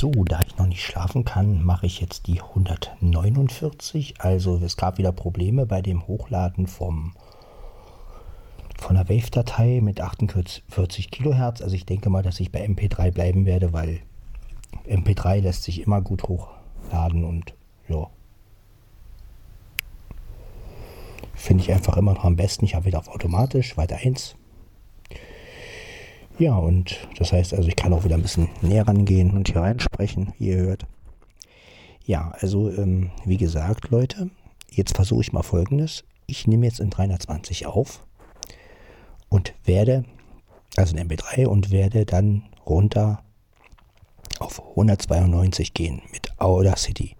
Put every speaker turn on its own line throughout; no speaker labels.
So, da ich noch nicht schlafen kann, mache ich jetzt die 149. Also es gab wieder Probleme bei dem Hochladen vom, von der Wave-Datei mit 48 Kilohertz. Also ich denke mal, dass ich bei MP3 bleiben werde, weil MP3 lässt sich immer gut hochladen und ja. Finde ich einfach immer noch am besten. Ich habe wieder auf automatisch, weiter 1. Ja, und das heißt also, ich kann auch wieder ein bisschen näher rangehen und hier reinsprechen, wie ihr hört. Ja, also ähm, wie gesagt, Leute, jetzt versuche ich mal folgendes. Ich nehme jetzt in 320 auf und werde, also in MP3 und werde dann runter auf 192 gehen mit Audacity.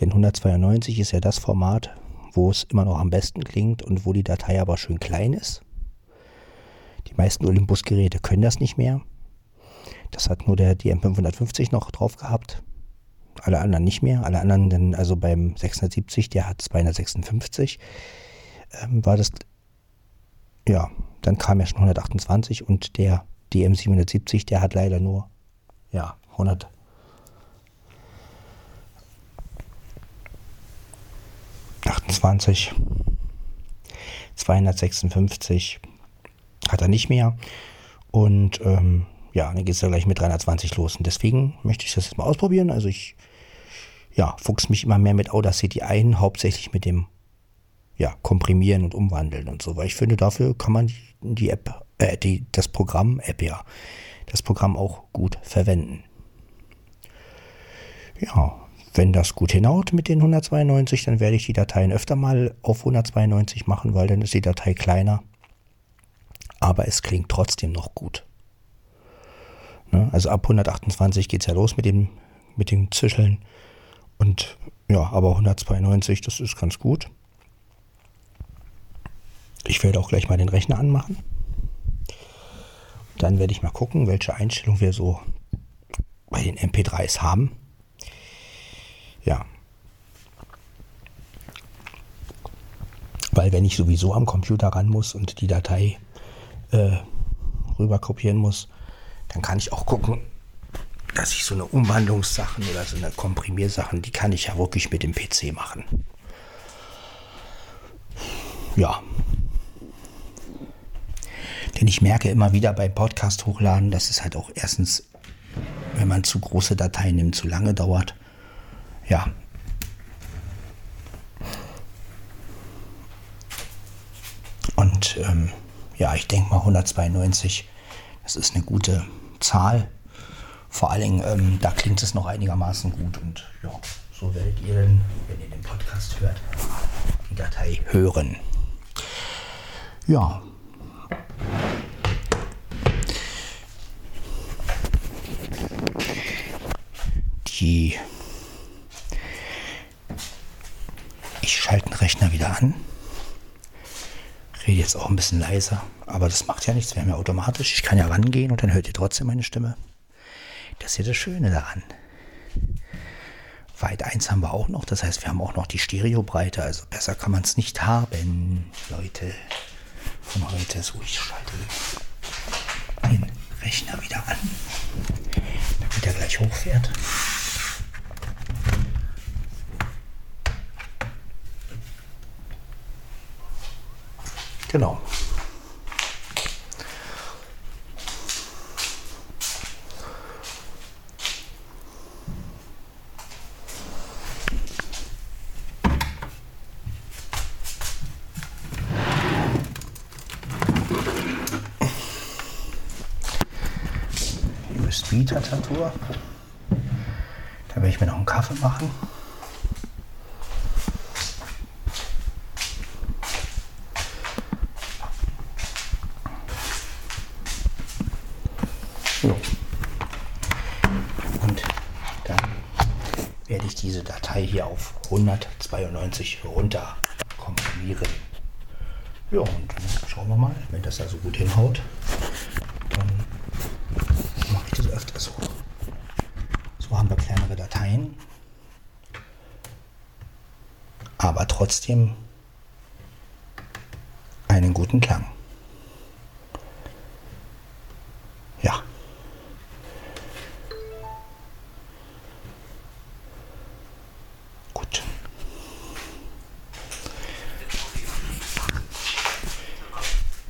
Denn 192 ist ja das Format, wo es immer noch am besten klingt und wo die Datei aber schön klein ist. Die meisten Olympus-Geräte können das nicht mehr. Das hat nur der DM550 noch drauf gehabt. Alle anderen nicht mehr. Alle anderen, denn also beim 670, der hat 256, ähm, war das, ja, dann kam ja schon 128 und der DM770, der hat leider nur, ja, 100. 28, 256 hat er nicht mehr. Und ähm, ja, dann geht es ja gleich mit 320 los. Und deswegen möchte ich das jetzt mal ausprobieren. Also ich ja, fuchs mich immer mehr mit Audacity ein, hauptsächlich mit dem ja, Komprimieren und Umwandeln und so. Weil ich finde, dafür kann man die, die App, äh, die, das Programm, App ja, das Programm auch gut verwenden. Ja, wenn das gut hinhaut mit den 192, dann werde ich die Dateien öfter mal auf 192 machen, weil dann ist die Datei kleiner. Aber es klingt trotzdem noch gut. Ne? Also ab 128 geht es ja los mit dem, mit dem Zischeln. Und ja, aber 192, das ist ganz gut. Ich werde auch gleich mal den Rechner anmachen. Dann werde ich mal gucken, welche Einstellung wir so bei den MP3s haben. Ja. Weil wenn ich sowieso am Computer ran muss und die Datei äh, rüber kopieren muss, dann kann ich auch gucken, dass ich so eine Umwandlungssachen oder so eine Komprimiersachen, die kann ich ja wirklich mit dem PC machen. Ja. Denn ich merke immer wieder bei Podcast hochladen, dass es halt auch erstens, wenn man zu große Dateien nimmt, zu lange dauert ja. Und ähm, ja, ich denke mal 192, das ist eine gute Zahl. Vor allen Dingen, ähm, da klingt es noch einigermaßen gut und ja, so werdet ihr dann, wenn ihr den Podcast hört, die Datei hören. Ja. Die schalte den Rechner wieder an. Rede jetzt auch ein bisschen leiser, aber das macht ja nichts, wir haben ja automatisch. Ich kann ja rangehen und dann hört ihr trotzdem meine Stimme. Das ist ja das Schöne daran. Weit 1 haben wir auch noch, das heißt, wir haben auch noch die Stereobreite, also besser kann man es nicht haben, Leute. Von heute so, ich schalte den Rechner wieder an, damit er gleich hochfährt. Genau. USB-Tastatur. Da werde ich mir noch einen Kaffee machen. diese Datei hier auf 192 runter komprimieren. Ja, und schauen wir mal, wenn das also gut hinhaut, dann mache ich das öfter so. So haben wir kleinere Dateien, aber trotzdem einen guten Klang.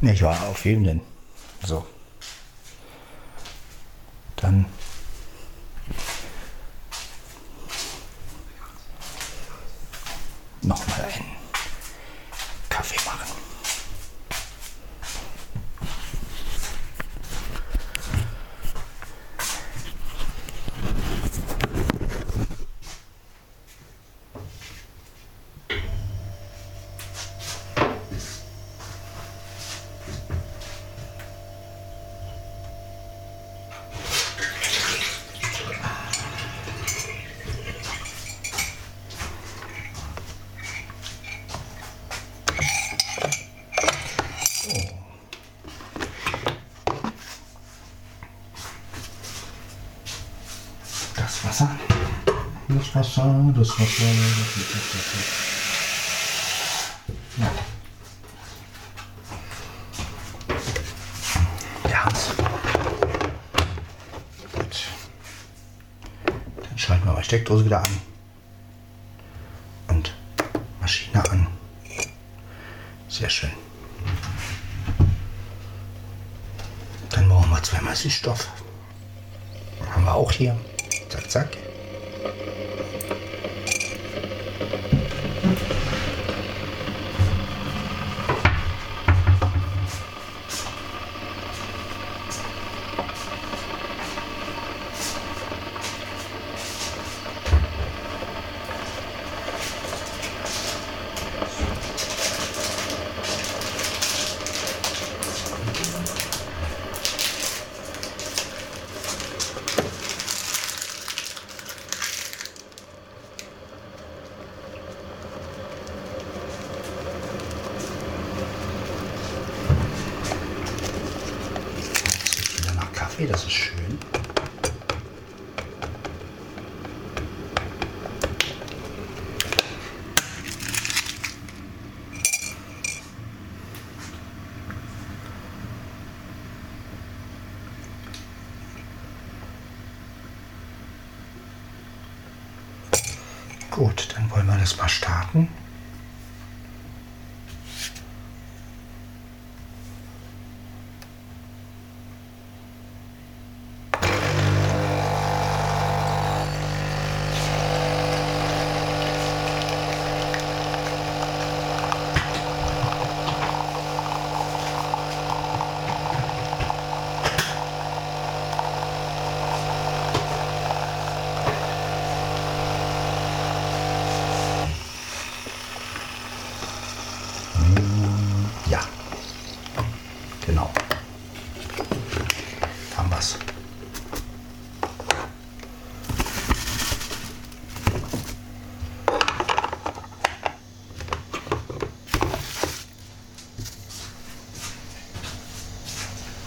Nicht wahr? Auf jeden denn? So. Dann nochmal einen Kaffee machen. Das Wasser. Das Wasser, das Wasser, das Wasser. Ja. Wir haben's. Gut. Dann schalten wir mal Steckdose wieder an. Und Maschine an. Sehr schön. Dann brauchen wir zweimal Süßstoff. Haben wir auch hier. Zack, zack. Das riecht wieder nach Kaffee, das ist schön. Gut, dann wollen wir das mal starten. Ja. Genau. Haben wir's.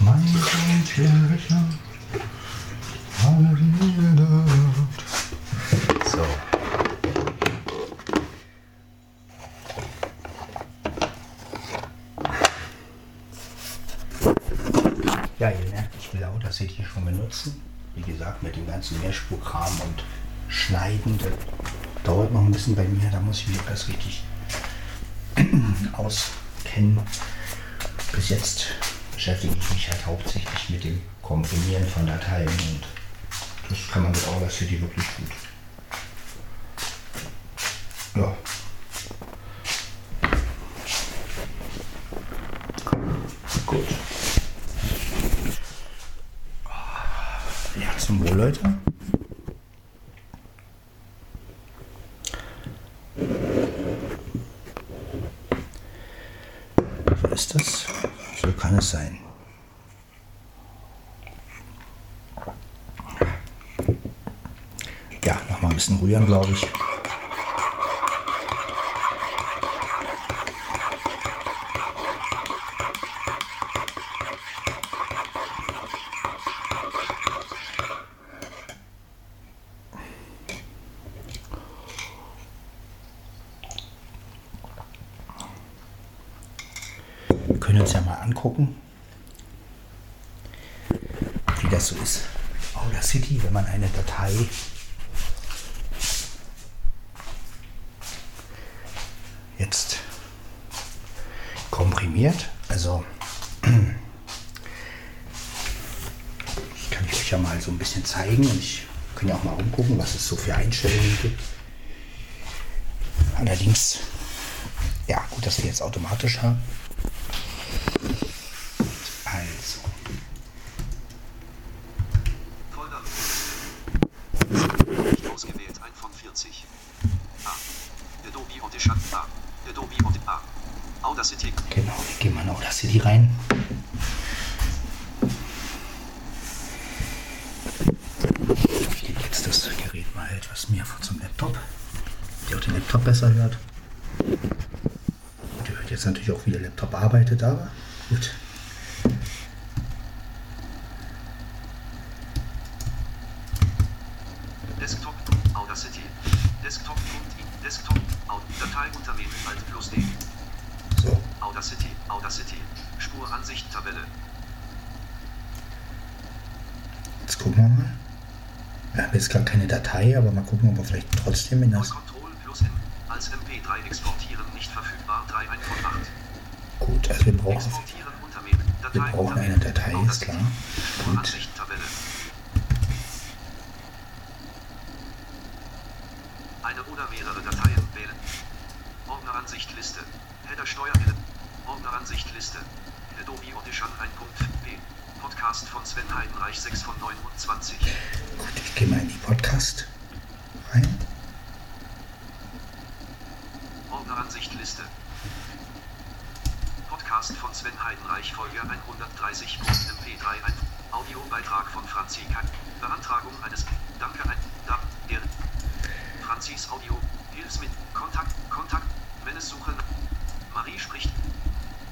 Mein Kindchen, So. Ja, ihr merkt, ich will Audacity schon benutzen. Wie gesagt, mit dem ganzen Mehrspurkram und Schneiden, das dauert noch ein bisschen bei mir. Da muss ich mich erst richtig auskennen. Bis jetzt beschäftige ich mich halt hauptsächlich mit dem Komprimieren von Dateien und das kann man mit Audacity wirklich gut. Ja. Gut. Ja, zum Wohl, Leute. So ist das. So kann es sein. Ja, noch mal ein bisschen rühren, glaube ich. Wir können uns ja mal angucken, wie das so ist. Audacity, wenn man eine Datei jetzt komprimiert, also Ich kann euch ja mal so ein bisschen zeigen und ich kann ja auch mal rumgucken, was es so für Einstellungen gibt. Allerdings, ja, gut, dass wir jetzt automatisch haben.
20. A. Adobe Audition A. Adobe Audition A. Audacity.
Genau, wir gehen mal in Audacity rein. Ich gebe jetzt das Gerät mal etwas mehr zum Laptop, der auch den Laptop besser hört. Und ihr hört jetzt natürlich auch, wie der Laptop arbeitet, aber
Audacity. Audacity. Spuransicht Tabelle.
jetzt gucken wir mal. Wir haben jetzt gar keine Datei, aber mal gucken, ob wir vielleicht trotzdem in das.
Plus. Als MP3 exportieren nicht verfügbar. 3 1 von 8.
Gut, also wir brauchen, wir brauchen eine. Datei, ist klar. Gut.
Eine oder mehrere Dateien wählen. Ordneransicht Liste. Header Steuerwille. Ordneransicht Liste. Adobe Audition 1.p. Podcast von Sven Heidenreich 6 von 29.
Gut, ich gehe mal in die Podcast rein.
Ordneransicht Liste. Podcast von Sven Heidenreich Folge 130.mp3 ein Audiobeitrag von Franzi Kack. Beantragung eines Danke ein da der Franzis Audio Hilfs mit Kontakt Kontakt Suche Marie spricht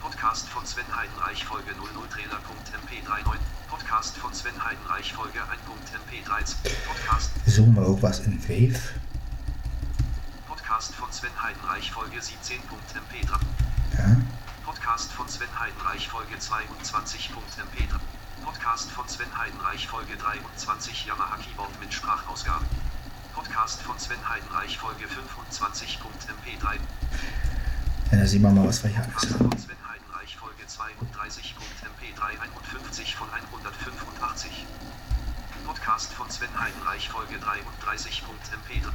Podcast von Sven Heidenreich Folge 00 Trailer.mp39 Podcast von Sven Heidenreich Folge 1.mp13 Podcast
Wir suchen mal irgendwas in Wave.
Podcast von Sven Heidenreich Folge 17.mp3
Ja.
Podcast von Sven Heidenreich Folge 22.mp3 Podcast von Sven Heidenreich Folge 23 Yamaha Keyboard mit Sprachausgabe Podcast von Sven Heidenreich Folge 25.mp3
ja, da sehen wir mal, was wir hier alles haben.
Heidenreich Folge 32.mp3 51 von 185 Podcast von Sven Heidenreich Folge 33.mp3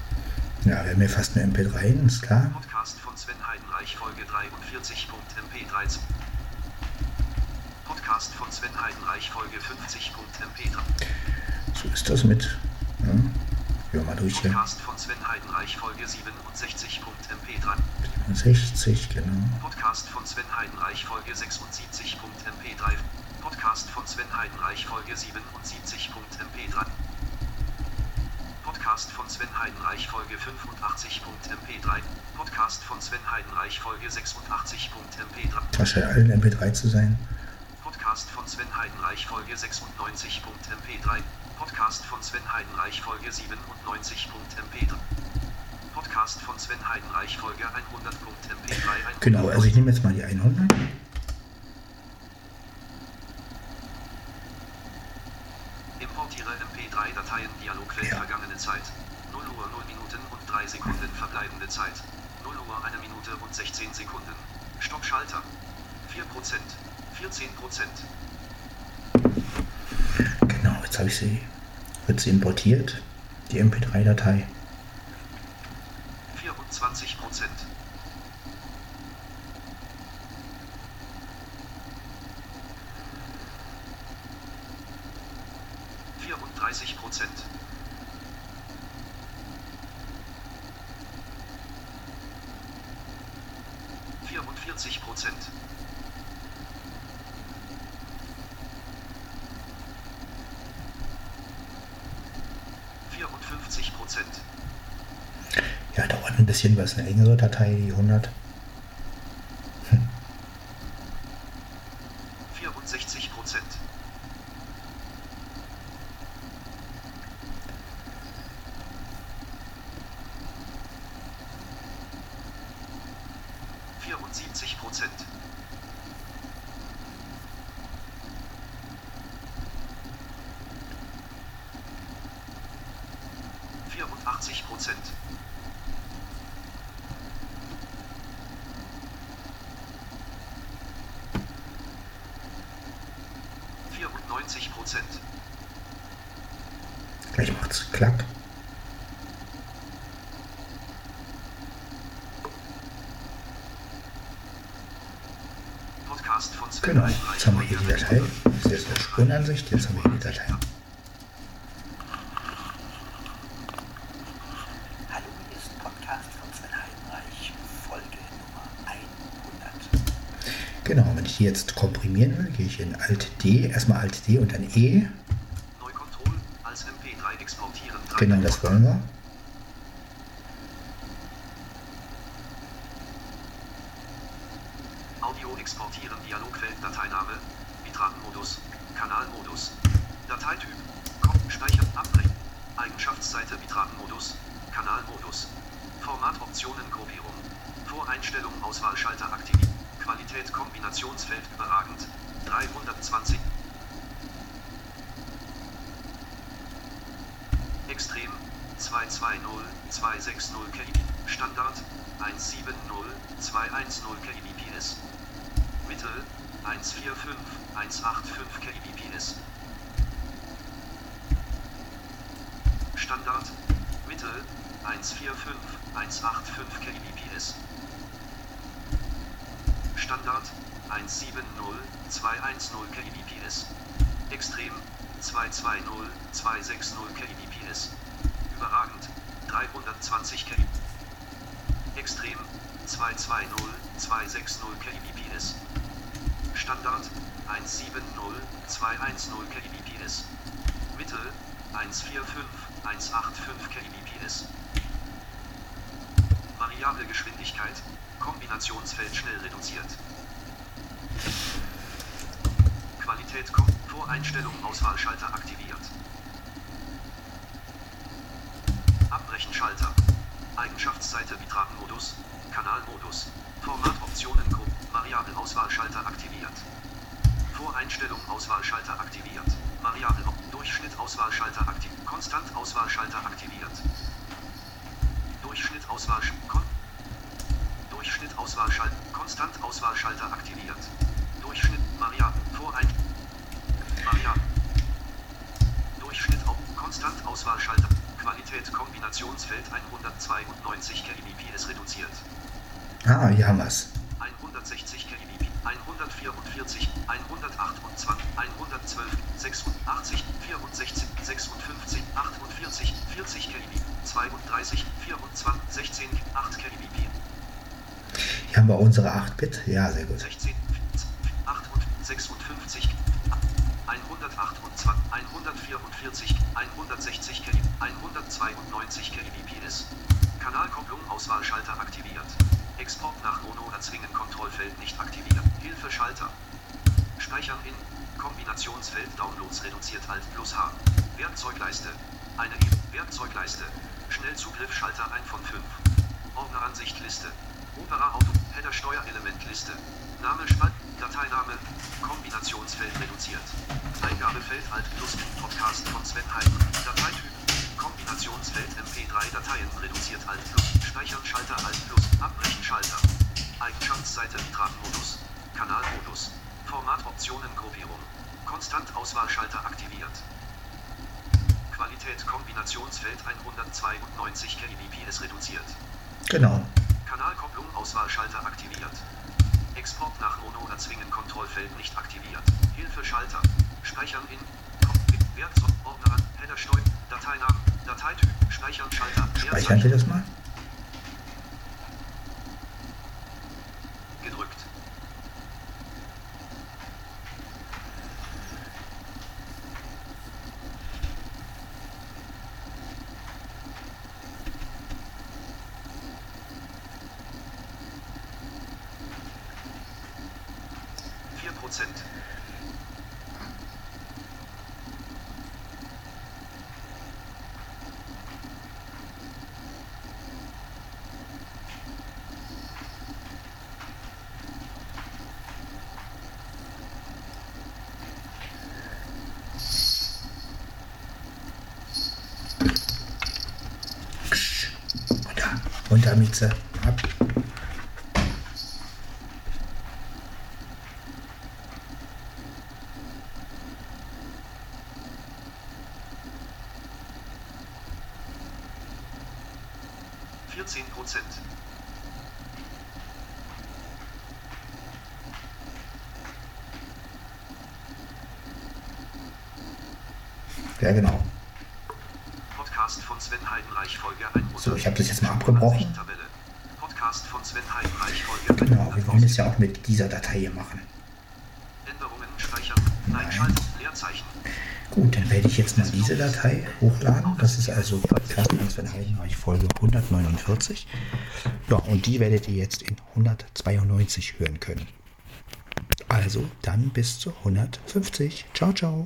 Ja, wir haben hier fast eine MP3, ist klar.
Podcast von Sven Heidenreich Folge 43.mp13 Podcast von Sven Heidenreich Folge 50.mp3
So ist das mit. Ja, Gehen wir mal durch hier.
Podcast von Sven Heidenreich Folge 67.mp3
60, genau.
Podcast von Sven Heidenreich Folge 76.mp3 Podcast von Sven Heidenreich Folge 77.mp3 Podcast von Sven Heidenreich Folge 85.mp3 Podcast von Sven Heidenreich Folge 86.mp3
Das scheint allen MP3 zu sein.
Podcast von Sven Heidenreich Folge 96.mp3 Podcast von Sven Heidenreich Folge 97.mp3 Podcast von Sven Heidenreich Folge 100.mp3
Genau, also ich nehme jetzt mal die 100.
Importiere MP3-Dateien Dialogwelt
Ja.
vergangene Zeit. 0 Uhr 0 Minuten und 3 Sekunden verbleibende Zeit. 0 Uhr 1 Minute und 16 Sekunden. Stoppschalter. 4%. 14%.
Genau, jetzt habe ich sie. Wird sie importiert, die MP3-Datei.
24%. Vierunddreißig Prozent. Vierundvierzig Prozent. Prozent.
Ja, dauert ein bisschen, weil es eine längere Datei, die 100.
20 Prozent.
Gleich macht's klack. Genau, jetzt haben wir hier die Datei. Das ist jetzt eine Spurenansicht, jetzt haben wir hier die Datei. Die jetzt komprimieren will, gehe ich in Alt D, erstmal Alt D und dann E.
Als MP3 exportieren.
Genau, das wollen wir.
Audio exportieren, Dialogfeld, Dateiname, Bitratenmodus, Kanalmodus, Dateityp, Speichern, Abbrechen, Eigenschaftsseite, Bitratenmodus, Kanalmodus, Formatoptionen, Gruppierung, Voreinstellung, Auswahlschalter aktiviert, Qualität, Kombinationsfeld überragend, 320, Extrem. 220 260 kbps, Standard. 170 210 kbps, Mittel. 145 185 kbps, Standard. Mittel. 145 185 kbps, Standard 170 210 kbps, Extrem 220 260 kbps, überragend 320 kbps, Extrem 220 260 kbps, Standard 170 210 kbps, Mittel 145 185 kbps, Variable Geschwindigkeit, Kombinationsfeld schnell reduziert. Qualität kommt. Voreinstellung Auswahlschalter aktiviert. Abbrechenschalter. Eigenschaftsseite Bitratenmodus. Kanalmodus. Formatoptionen Gruppe. Variablen Auswahlschalter aktiviert. Voreinstellung Auswahlschalter aktiviert. Variable Durchschnitt Auswahlschalter aktiviert. Konstant Auswahlschalter aktiviert. Durchschnitt Auswahlschalter. Auswahlschalter. Konstant Auswahlschalter aktiviert. Durchschnitt Variablen Vorein Variablen Durchschnitt auf Konstant Auswahlschalter Qualität Kombinationsfeld 192 kbps reduziert.
Ah, wir es.
160 kbps 144 128 112 86 64 56 48 40 kbps 32 24 16 8 kbps
Hier haben wir unsere 8-Bit. Ja, sehr gut.
16, 8 und 56, 128, 144, 160 kbps, 192 kbps. Kanalkopplung Auswahlschalter aktiviert. Export nach Mono erzwingen Kontrollfeld nicht aktiviert. Hilfeschalter. Speichern in Kombinationsfeld Downloads reduziert Alt plus H. Werkzeugleiste. Eine Werkzeugleiste. Schnellzugriffschalter 1 von 5. Ordneransicht Liste. Opera Auto. Header Steuerelement Liste. Name Spalt. Dateiname. Kombinationsfeld reduziert. Eingabefeld Alt plus Podcast von Sven Heim. Dateityp. Kombinationsfeld MP3 Dateien reduziert Alt plus. Speichern Schalter Alt plus. Abbrechen Schalter. Eigenschaftsseite Bitratenmodus. Kanalmodus. Formatoptionen Gruppierung. Konstant Auswahlschalter aktiviert. Qualität Kombinationsfeld 192 kbps reduziert.
Genau.
Kanalkopplung Auswahlschalter aktiviert. Export nach Mono erzwingen Kontrollfeld nicht aktiviert. Hilfeschalter. Speichern in Cockpit Werkzeug Ordner Header Steu Dateinamen Dateityp Speichern Schalter
Speichern wir das mal?
Prozent.
Runter. Runter, Mieze. Ab.
14 Prozent.
Ja, genau.
Podcast von Sven Heidenreich Folge 100.
So, ich habe das jetzt mal abgebrochen.
Podcast von Sven Heidenreich Folge
Genau, wir
100.
wollen es ja auch mit dieser Datei hier machen.
Änderungen speichern. Nein, Schalten. Leerzeichen.
Gut, dann werde ich jetzt mal diese Datei hochladen. Das ist also Podcast Heidenreich Folge 149. Ja, und die werdet ihr jetzt in 192 hören können. Also dann bis zu 150. Ciao, ciao.